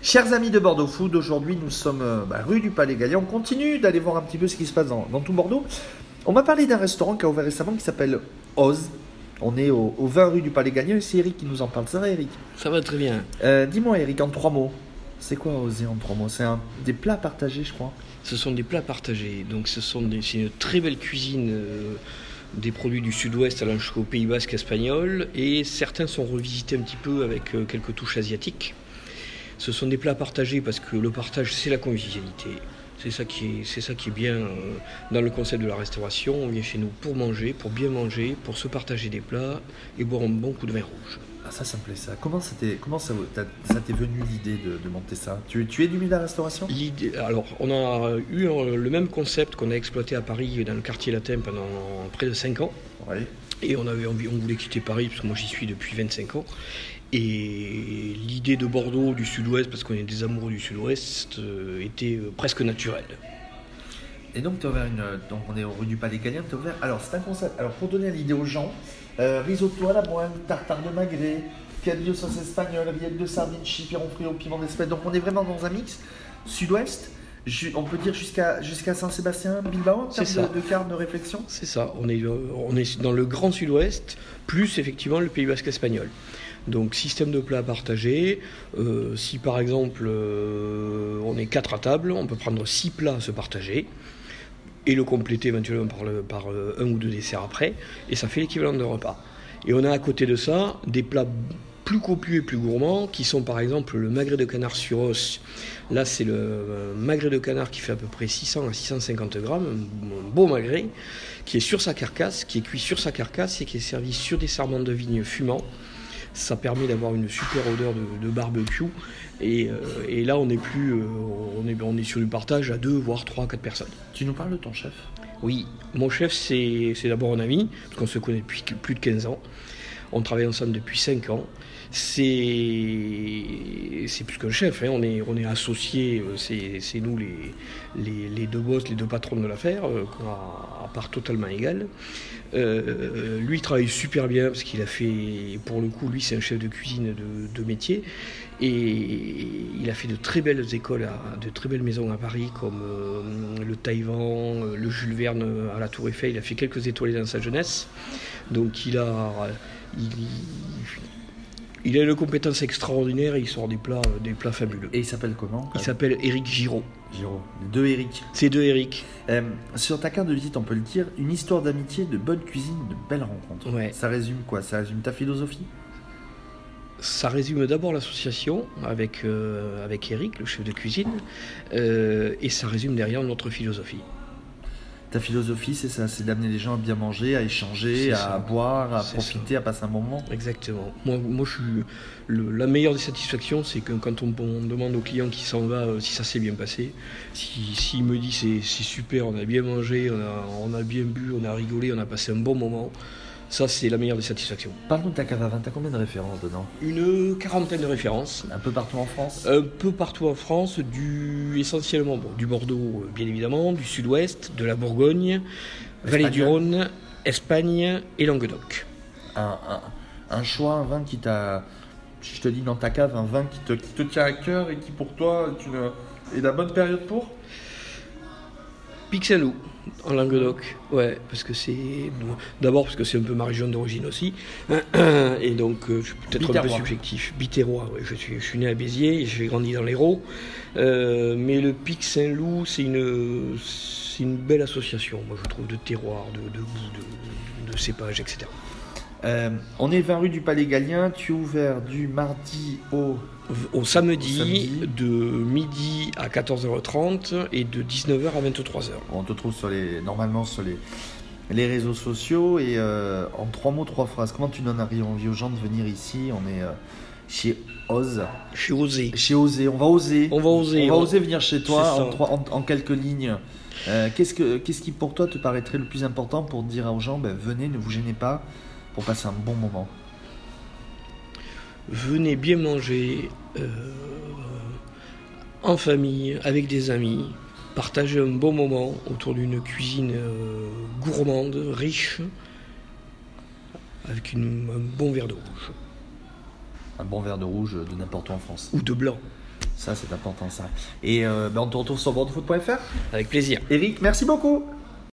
Chers amis de Bordeaux Food, aujourd'hui nous sommes euh, bah, rue du Palais Gallier. On continue d'aller voir un petit peu ce qui se passe dans, dans tout Bordeaux. On va parler d'un restaurant qui a ouvert récemment qui s'appelle Oz. On est au, au 20 rue du Palais et c'est Eric qui nous en parle. Ça va Eric? Ça va très bien. Euh, Dis-moi Eric, en trois mots. C'est quoi Oser en trois mots? C'est un, des plats partagés je crois. Ce sont des plats partagés. Donc ce sont des, c'est une très belle cuisine euh, des produits du sud-ouest allant jusqu'au Pays Basque espagnol et certains sont revisités un petit peu avec quelques touches asiatiques. Ce sont des plats partagés parce que le partage c'est la convivialité. C'est ça qui est, c'est ça qui est bien euh, dans le concept de la restauration. On vient chez nous pour manger, pour bien manger, pour se partager des plats et boire un bon coup de vin rouge. Ah ça, ça me plaît ça. Comment, c'était, comment ça, ça t'est venu l'idée de, de monter ça? Tu, tu es du milieu de la restauration? L'idée- alors, on a eu euh, le même concept qu'on a exploité à Paris dans le quartier latin pendant près de 5 ans. Oui. Et on avait envie, on voulait quitter Paris parce que moi j'y suis depuis 25 ans. Et l'idée de Bordeaux, du Sud-Ouest, parce qu'on est des amoureux du Sud-Ouest, euh, était euh, presque naturelle. Et donc, ouvert une. Donc, on est au rue du Palais Galien, tu ouvert. Alors, c'est un concept. Alors, pour donner l'idée aux gens, euh, risotto à la moelle, tartare de magret, cabillaud sauce espagnole, rillettes de sardines, chipiron frit au piment d'Espagne. Donc, on est vraiment dans un mix sud-ouest. On peut dire jusqu'à jusqu'à Saint-Sébastien, Bilbao, en C'est termes ça. de, de carte de réflexion? C'est ça, on est, euh, on est dans le Grand Sud-Ouest, plus effectivement le Pays Basque espagnol. Donc système de plats partagés. Euh, si par exemple euh, on est quatre à table, on peut prendre six plats à se partager et le compléter éventuellement par, le- par euh, un ou deux desserts après, et ça fait l'équivalent d'un repas. Et on a à côté de ça des plats plus copieux et plus gourmands, qui sont par exemple le magret de canard sur os. Là, c'est le euh, magret de canard qui fait à peu près 600 à 650 grammes, un, beau magret, qui est sur sa carcasse, qui est cuit sur sa carcasse et qui est servi sur des sarments de vigne fumants. Ça permet d'avoir une super odeur de, de barbecue. Et, euh, et là, on n'est plus, euh, on est, on est sur du partage à deux, voire trois, quatre personnes. Tu nous parles de ton chef? Oui, mon chef, c'est c'est d'abord un ami, parce qu'on se connaît depuis plus de 15 ans. On travaille ensemble depuis 5 ans. C'est plus qu'un chef, hein. on est, associés, euh, c'est nous les, deux boss, les deux patrons de l'affaire, euh, à part totalement égales. Euh, lui, il travaille super bien, parce qu'il a fait, pour le coup, lui, c'est un chef de cuisine de, métier. Et il a fait de très belles écoles, de très belles maisons à Paris, comme le Taïwan, le Jules Verne à la Tour Eiffel. Il a fait quelques étoiles dans sa jeunesse. Donc il a, il, il a une compétence extraordinaire et il sort des plats, euh, des plats fabuleux. Et il s'appelle comment Il s'appelle Eric Giraud. Les deux Eric. C'est deux Eric. Euh, sur ta carte de visite, on peut le dire, une histoire d'amitié, de bonne cuisine, de belles rencontres. Ouais. Ça résume quoi? Ça résume ta philosophie? Ça résume d'abord l'association avec, euh, avec Eric, le chef de cuisine, euh, et ça résume derrière notre philosophie. Ta philosophie, c'est ça, c'est d'amener les gens à bien manger, à échanger, à ça. boire, à profiter, à passer un bon moment. Exactement. Moi, moi je suis le- la meilleure des satisfactions, c'est que quand on, on demande au client qui s'en va euh, si ça s'est bien passé, si- s'il me dit c'est c'est super, on a bien mangé, on a, on a bien bu, on a rigolé, on a passé un bon moment, ça c'est la meilleure des satisfactions. Parle-nous de ta cave à vin, t'as combien de références dedans Une quarantaine de références. Un peu partout en France Un peu partout en France, du, essentiellement bon, du Bordeaux, euh, bien évidemment, du Sud-Ouest, de la Bourgogne, Vallée du. Rhône, Espagne et Languedoc. un, un- un choix, un vin qui t'a. Si je te dis dans ta cave, un vin qui te, qui te tient à cœur et qui pour toi est, une, est la bonne période pour? Pic Saint-Loup, en Languedoc. Ouais, parce que c'est. D'abord parce que c'est un peu ma région d'origine aussi. Et donc, euh, je suis peut-être un peu subjectif. Biterrois, ouais. Je suis, je suis né à Béziers j'ai grandi dans l'Hérault. Euh, mais le Pic Saint-Loup, c'est une, belle association, moi je trouve, de terroir, de, de goût, de, de cépage, etc. Euh, On est 20 rue du Palais Galien, tu es ouvert du mardi au. Au samedi, Au samedi. de midi à 14h30 et de 19h à 23h. On te trouve sur les, normalement sur les, les réseaux sociaux et euh, en trois mots, trois phrases. Comment tu donnes envie aux gens de venir ici? On est euh, chez Oz. Chez Osé. Chez Oser, on va oser. On va oser. On va oser venir chez toi en, trois- en- en quelques lignes. Qu'est-ce, que, qu'est-ce qui pour toi te paraîtrait le plus important pour dire aux gens ben, venez, ne vous gênez pas? Pour passer un bon moment Venez bien manger euh, en famille, avec des amis, partager un bon moment autour d'une cuisine euh, gourmande, riche, avec une- un bon verre de rouge Un bon verre de rouge de n'importe où en France. ou de blanc. Ça, c'est important, ça. Et euh, ben, on te retrouve sur bordefoot.fr. Avec plaisir. Eric, merci beaucoup.